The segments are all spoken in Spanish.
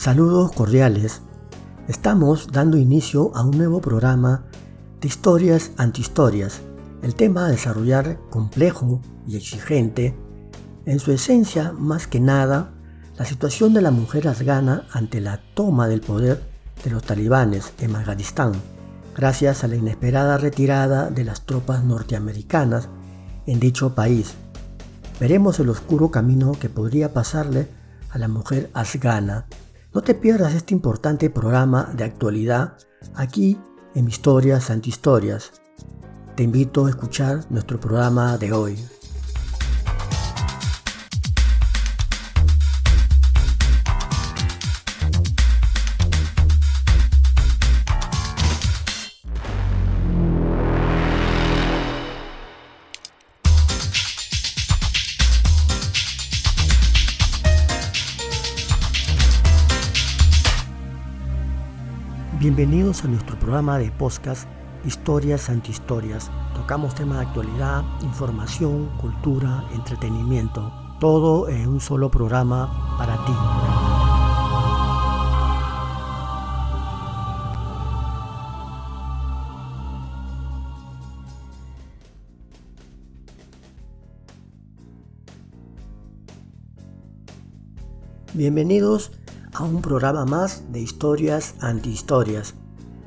Saludos cordiales. Estamos dando inicio a un nuevo programa de historias antihistorias. El tema a desarrollar complejo y exigente, en su esencia más que nada, la situación de la mujer afgana ante la toma del poder de los talibanes en Afganistán, gracias a la inesperada retirada de las tropas norteamericanas en dicho país. Veremos el oscuro camino que podría pasarle a la mujer afgana. No te pierdas este importante programa de actualidad aquí en Historias Antihistorias. Te invito a escuchar nuestro programa de hoy. Bienvenidos a nuestro programa de podcast Historias Antihistorias. Tocamos temas de actualidad, información, cultura, entretenimiento. Todo en un solo programa para ti. Bienvenidos a un programa más de historias antihistorias.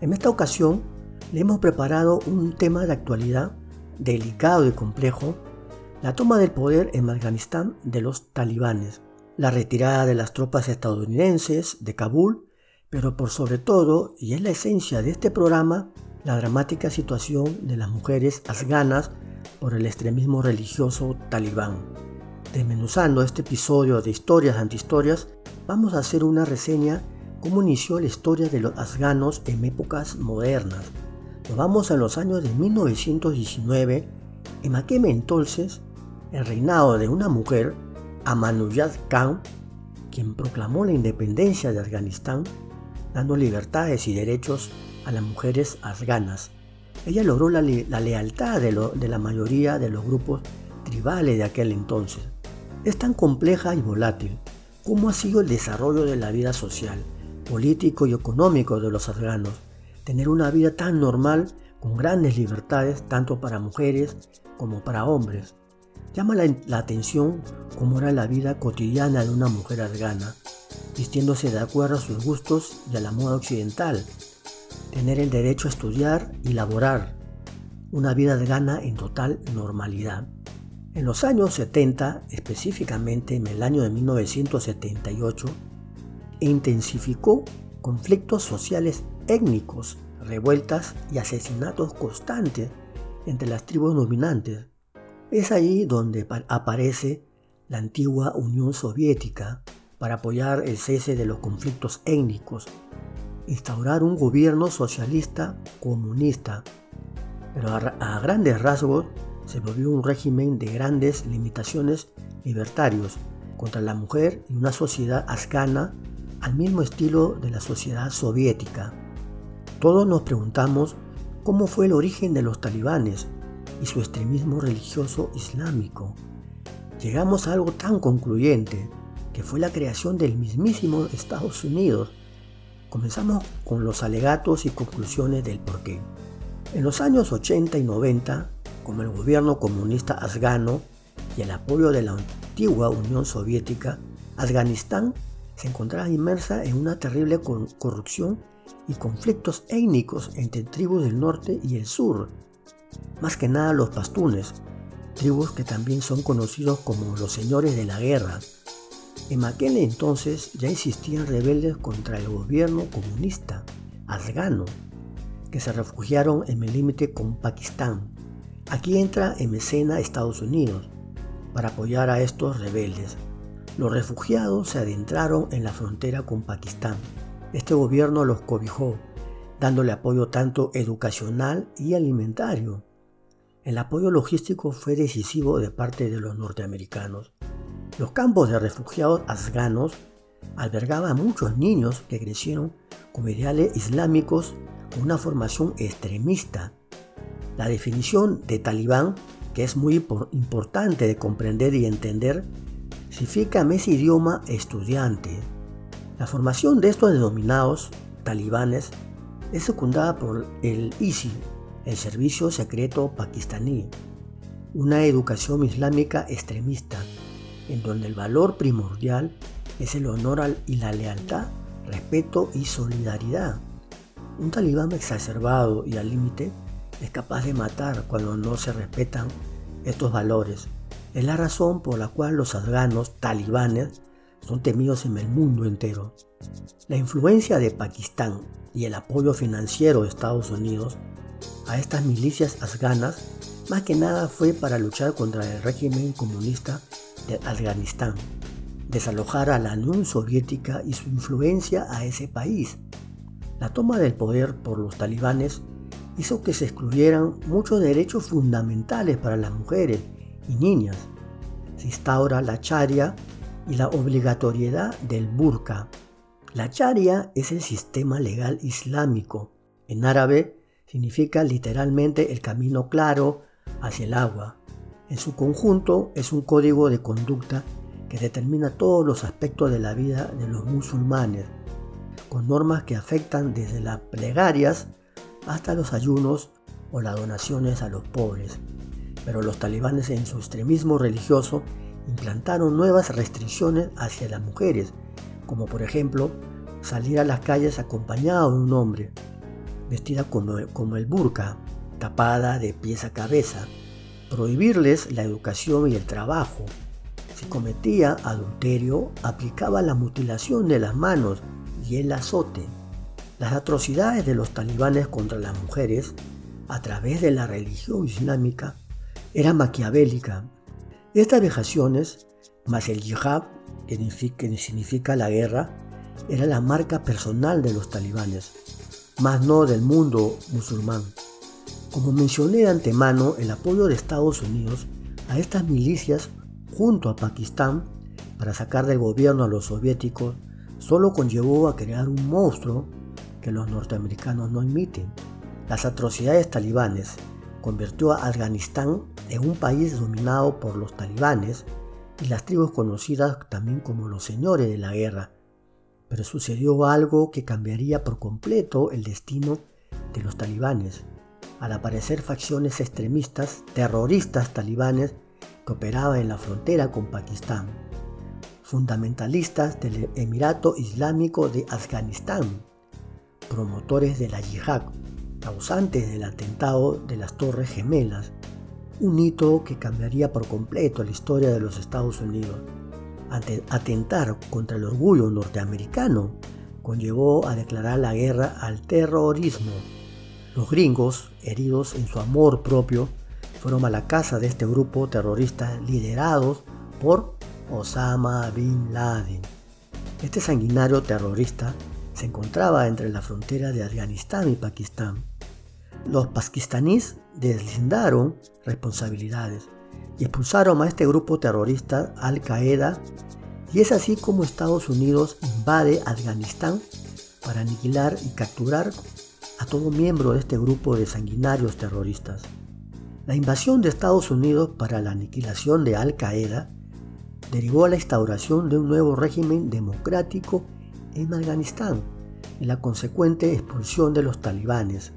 En esta ocasión le hemos preparado un tema de actualidad delicado y complejo, la toma del poder en Afganistán de los talibanes, la retirada de las tropas estadounidenses de Kabul, pero por sobre todo, y es la esencia de este programa, la dramática situación de las mujeres afganas por el extremismo religioso talibán. Desmenuzando este episodio de historias antihistorias, vamos a hacer una reseña cómo inició la historia de los afganos en épocas modernas. Nos vamos a los años de 1919, en aquel entonces el reinado de una mujer, Amanullah Khan, quien proclamó la independencia de Afganistán, dando libertades y derechos a las mujeres afganas. Ella logró la, lealtad de, de la mayoría de los grupos tribales de aquel entonces. Es tan compleja y volátil cómo ha sido el desarrollo de la vida social, político y económico de los afganos. Tener una vida tan normal, con grandes libertades, tanto para mujeres como para hombres. Llama la, atención cómo era la vida cotidiana de una mujer afgana, vistiéndose de acuerdo a sus gustos y a la moda occidental, tener el derecho a estudiar y laborar, una vida afgana en total normalidad. En los años 70, específicamente en el año de 1978, intensificó conflictos sociales étnicos, revueltas y asesinatos constantes entre las tribus dominantes. Es allí donde aparece la antigua Unión Soviética para apoyar el cese de los conflictos étnicos, instaurar un gobierno socialista comunista, pero a, grandes rasgos se volvió un régimen de grandes limitaciones libertarios contra la mujer y una sociedad afgana al mismo estilo de la sociedad soviética. Todos nos preguntamos cómo fue el origen de los talibanes y su extremismo religioso islámico. Llegamos a algo tan concluyente que fue la creación del mismísimo Estados Unidos. Comenzamos con los alegatos y conclusiones del porqué. En los años 80 y 90 como el gobierno comunista afgano y el apoyo de la antigua Unión Soviética, Afganistán se encontraba inmersa en una terrible corrupción y conflictos étnicos entre tribus del norte y el sur, más que nada los pastunes, tribus que también son conocidos como los señores de la guerra. En aquel entonces ya existían rebeldes contra el gobierno comunista afgano, que se refugiaron en el límite con Pakistán. Aquí entra en escena Estados Unidos para apoyar a estos rebeldes. Los refugiados se adentraron en la frontera con Pakistán. Este gobierno los cobijó, dándole apoyo tanto educacional y alimentario. El apoyo logístico fue decisivo de parte de los norteamericanos. Los campos de refugiados afganos albergaban a muchos niños que crecieron con ideales islámicos con una formación extremista la definición de talibán, que es muy importante de comprender y entender, significa en ese idioma estudiante. La formación de estos denominados talibanes es secundada por el ISI, el Servicio Secreto Pakistaní, una educación islámica extremista, en donde el valor primordial es el honor y la lealtad, respeto y solidaridad. Un talibán exacerbado y al límite es capaz de matar cuando no se respetan estos valores. Es la razón por la cual los afganos talibanes son temidos en el mundo entero. La influencia de Pakistán y el apoyo financiero de Estados Unidos a estas milicias afganas más que nada fue para luchar contra el régimen comunista de Afganistán, desalojar a la Unión Soviética y su influencia a ese país. La toma del poder por los talibanes hizo que se excluyeran muchos derechos fundamentales para las mujeres y niñas. Se instaura la charia y la obligatoriedad del burka. La charia es el sistema legal islámico. En árabe significa literalmente el camino claro hacia el agua. En su conjunto es un código de conducta que determina todos los aspectos de la vida de los musulmanes, con normas que afectan desde las plegarias hasta los ayunos o las donaciones a los pobres. Pero los talibanes en su extremismo religioso implantaron nuevas restricciones hacia las mujeres, como por ejemplo salir a las calles acompañado de un hombre, vestida como, como el burka, tapada de pies a cabeza, prohibirles la educación y el trabajo. Si cometía adulterio, aplicaba la mutilación de las manos y el azote. Las atrocidades de los talibanes contra las mujeres, a través de la religión islámica, era maquiavélica. Estas vejaciones, más el yihad, que significa la guerra, era la marca personal de los talibanes, más no del mundo musulmán. Como mencioné de antemano, el apoyo de Estados Unidos a estas milicias junto a Pakistán para sacar del gobierno a los soviéticos solo conllevó a crear un monstruo que los norteamericanos no admiten. Las atrocidades talibanes convirtió a Afganistán en un país dominado por los talibanes y las tribus conocidas también como los señores de la guerra. Pero sucedió algo que cambiaría por completo el destino de los talibanes, al aparecer facciones extremistas, terroristas talibanes que operaban en la frontera con Pakistán, fundamentalistas del Emirato Islámico de Afganistán, promotores de la yihad, causantes del atentado de las Torres Gemelas, un hito que cambiaría por completo la historia de los Estados Unidos. Atentar contra el orgullo norteamericano, conllevó a declarar la guerra al terrorismo. Los gringos, heridos en su amor propio, fueron a la casa de este grupo terrorista liderados por Osama Bin Laden. Este sanguinario terrorista se encontraba entre la frontera de Afganistán y Pakistán los pakistaníes deslindaron responsabilidades y expulsaron a este grupo terrorista Al Qaeda y es así como Estados Unidos invade Afganistán para aniquilar y capturar a todo miembro de este grupo de sanguinarios terroristas. La invasión de Estados Unidos para la aniquilación de Al Qaeda derivó a la instauración de un nuevo régimen democrático en Afganistán y la consecuente expulsión de los talibanes,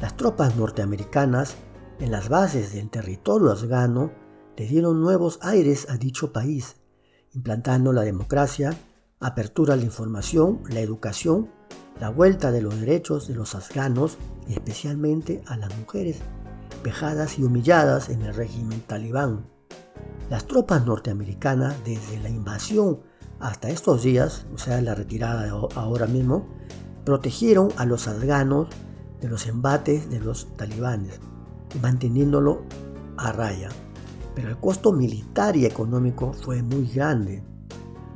las tropas norteamericanas en las bases del territorio afgano le dieron nuevos aires a dicho país, implantando la democracia, apertura a la información, la educación, la vuelta de los derechos de los afganos y especialmente a las mujeres, vejadas y humilladas en el régimen talibán. Las tropas norteamericanas, desde la invasión hasta estos días, o sea, la retirada ahora mismo, protegieron a los afganos de los embates de los talibanes, manteniéndolo a raya. Pero el costo militar y económico fue muy grande,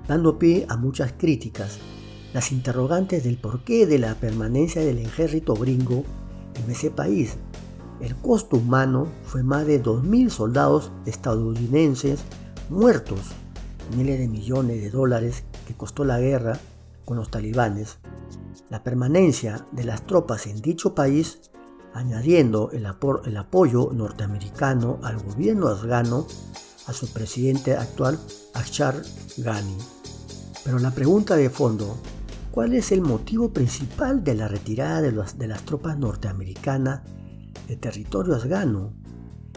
dando pie a muchas críticas. Las interrogantes del porqué de la permanencia del ejército gringo en ese país. El costo humano fue más de 2.000 soldados estadounidenses muertos, miles de millones de dólares que costó la guerra con los talibanes la permanencia de las tropas en dicho país, añadiendo el, apoyo norteamericano al gobierno afgano, a su presidente actual, Ashar Ghani. Pero la pregunta de fondo, ¿cuál es el motivo principal de la retirada de, de las tropas norteamericanas de territorio afgano?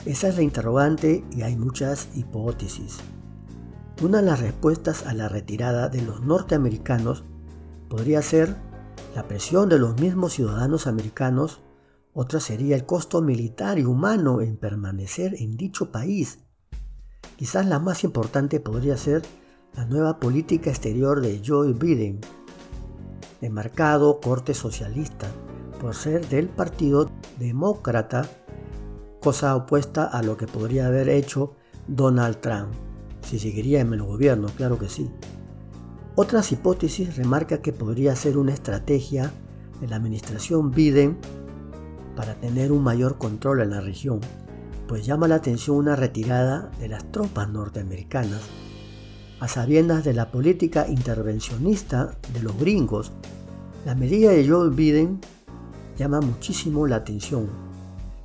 Esa es la interrogante y hay muchas hipótesis. Una de las respuestas a la retirada de los norteamericanos podría ser la presión de los mismos ciudadanos americanos, otra sería el costo militar y humano en permanecer en dicho país. Quizás la más importante podría ser la nueva política exterior de Joe Biden, de marcado corte socialista, por ser del Partido Demócrata, cosa opuesta a lo que podría haber hecho Donald Trump, si seguiría en el gobierno, claro que sí. Otras hipótesis remarca que podría ser una estrategia de la administración Biden para tener un mayor control en la región, pues llama la atención una retirada de las tropas norteamericanas, a sabiendas de la política intervencionista de los gringos. La medida de Joe Biden llama muchísimo la atención.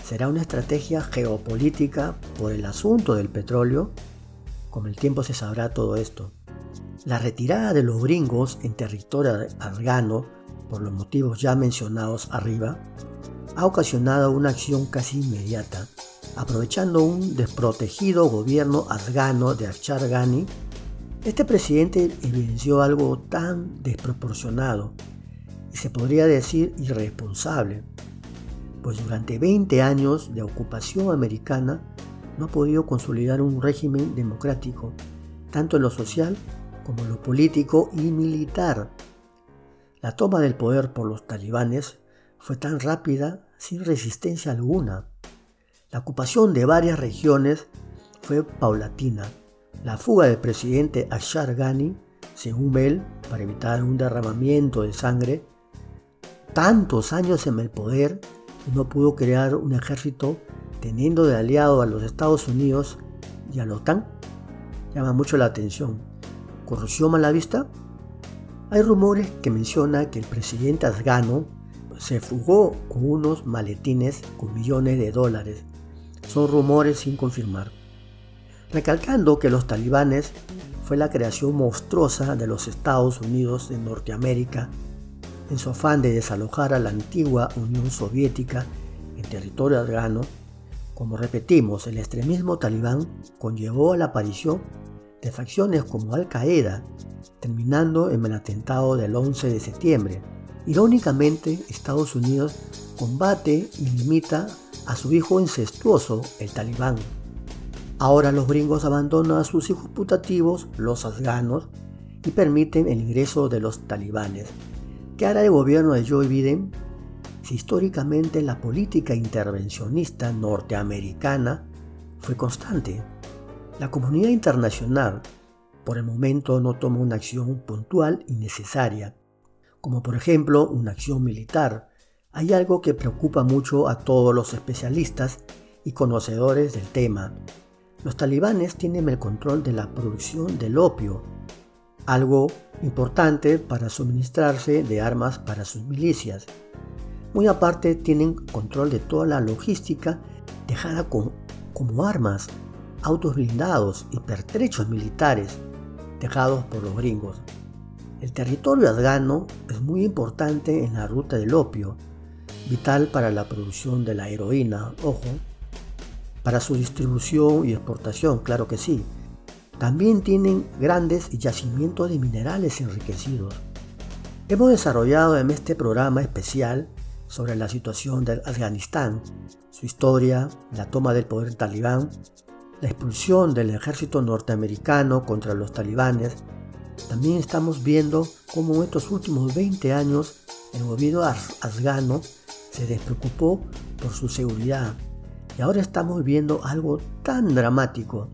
Será una estrategia geopolítica por el asunto del petróleo. Con el tiempo se sabrá todo esto. La retirada de los gringos en territorio afgano, por los motivos ya mencionados arriba, ha ocasionado una acción casi inmediata, aprovechando un desprotegido gobierno afgano de Achar Ghani. Este presidente evidenció algo tan desproporcionado y se podría decir irresponsable, pues durante 20 años de ocupación americana no ha podido consolidar un régimen democrático, tanto en lo social como lo político y militar. La toma del poder por los talibanes fue tan rápida sin resistencia alguna. La ocupación de varias regiones fue paulatina. La fuga del presidente Ashar Ghani, según él, para evitar un derramamiento de sangre, tantos años en el poder no pudo crear un ejército teniendo de aliado a los Estados Unidos y a la OTAN, llama mucho la atención corrupción a la vista? Hay rumores que menciona que el presidente afgano se fugó con unos maletines con millones de dólares. Son rumores sin confirmar. Recalcando que los talibanes fue la creación monstruosa de los Estados Unidos de Norteamérica en su afán de desalojar a la antigua Unión Soviética en territorio afgano, como repetimos, el extremismo talibán conllevó a la aparición de facciones como Al-Qaeda, terminando en el atentado del 11 de septiembre. Irónicamente, Estados Unidos combate y limita a su hijo incestuoso, el talibán. Ahora los gringos abandonan a sus hijos putativos, los afganos, y permiten el ingreso de los talibanes. ¿Qué hará el gobierno de Joe Biden? Si históricamente la política intervencionista norteamericana fue constante. La comunidad internacional por el momento no toma una acción puntual y necesaria, como por ejemplo una acción militar. Hay algo que preocupa mucho a todos los especialistas y conocedores del tema. Los talibanes tienen el control de la producción del opio, algo importante para suministrarse de armas para sus milicias. Muy aparte tienen control de toda la logística dejada como armas autos blindados y pertrechos militares dejados por los gringos. El territorio afgano es muy importante en la ruta del opio, vital para la producción de la heroína, ojo, para su distribución y exportación, claro que sí. También tienen grandes yacimientos de minerales enriquecidos. Hemos desarrollado en este programa especial sobre la situación de Afganistán, su historia, la toma del poder talibán la expulsión del ejército norteamericano contra los talibanes, también estamos viendo cómo en estos últimos 20 años el gobierno afgano se despreocupó por su seguridad. Y ahora estamos viendo algo tan dramático,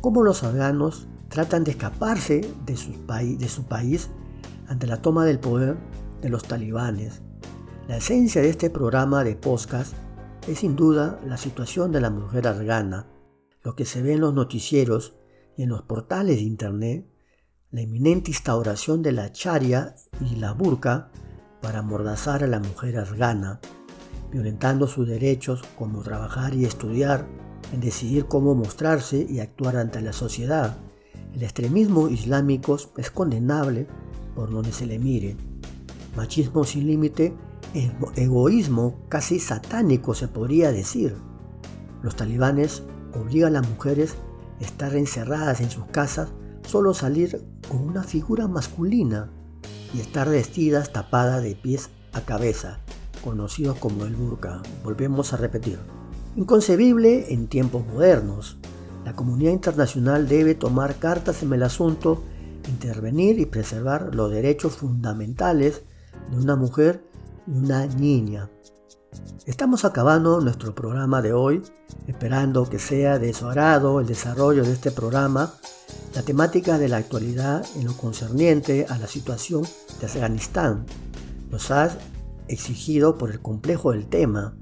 como los afganos tratan de escaparse de su, de su país ante la toma del poder de los talibanes. La esencia de este programa de podcast es sin duda la situación de la mujer afgana, lo que se ve en los noticieros y en los portales de Internet, la inminente instauración de la charia y la burka para amordazar a la mujer afgana, violentando sus derechos como trabajar y estudiar, en decidir cómo mostrarse y actuar ante la sociedad, El extremismo islámico es condenable por donde se le mire. Machismo sin límite, egoísmo casi satánico se podría decir. Los talibanes obligan a las mujeres a estar encerradas en sus casas, solo salir con una figura masculina y estar vestidas tapadas de pies a cabeza, conocidos como el burka. Volvemos a repetir. Inconcebible en tiempos modernos. La comunidad internacional debe tomar cartas en el asunto, intervenir y preservar los derechos fundamentales de una mujer una niña. Estamos acabando nuestro programa de hoy, esperando que sea de su agrado el desarrollo de este programa, la temática de la actualidad en lo concerniente a la situación de Afganistán. Nos ha exigido por el complejo del tema.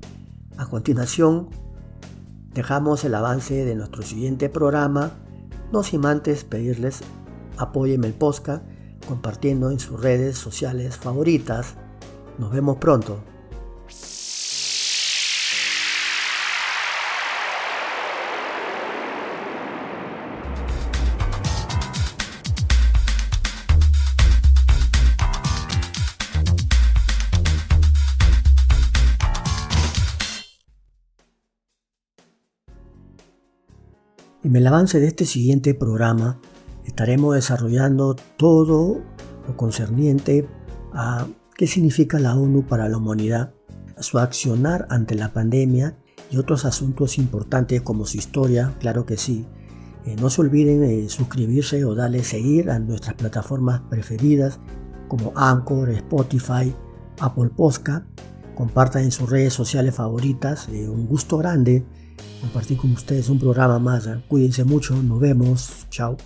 A continuación, dejamos el avance de nuestro siguiente programa, no sin antes pedirles apoyen el podcast compartiendo en sus redes sociales favoritas. Nos vemos pronto. En el avance de este siguiente programa estaremos desarrollando todo lo concerniente a qué significa la ONU para la humanidad, su accionar ante la pandemia y otros asuntos importantes como su historia, claro que sí. Eh, no se olviden de suscribirse o darle seguir a nuestras plataformas preferidas como Anchor, Spotify, Apple Podcast. Compartan en sus redes sociales favoritas. Eh, un gusto grande compartir con ustedes un programa más. Cuídense mucho, nos vemos, chao.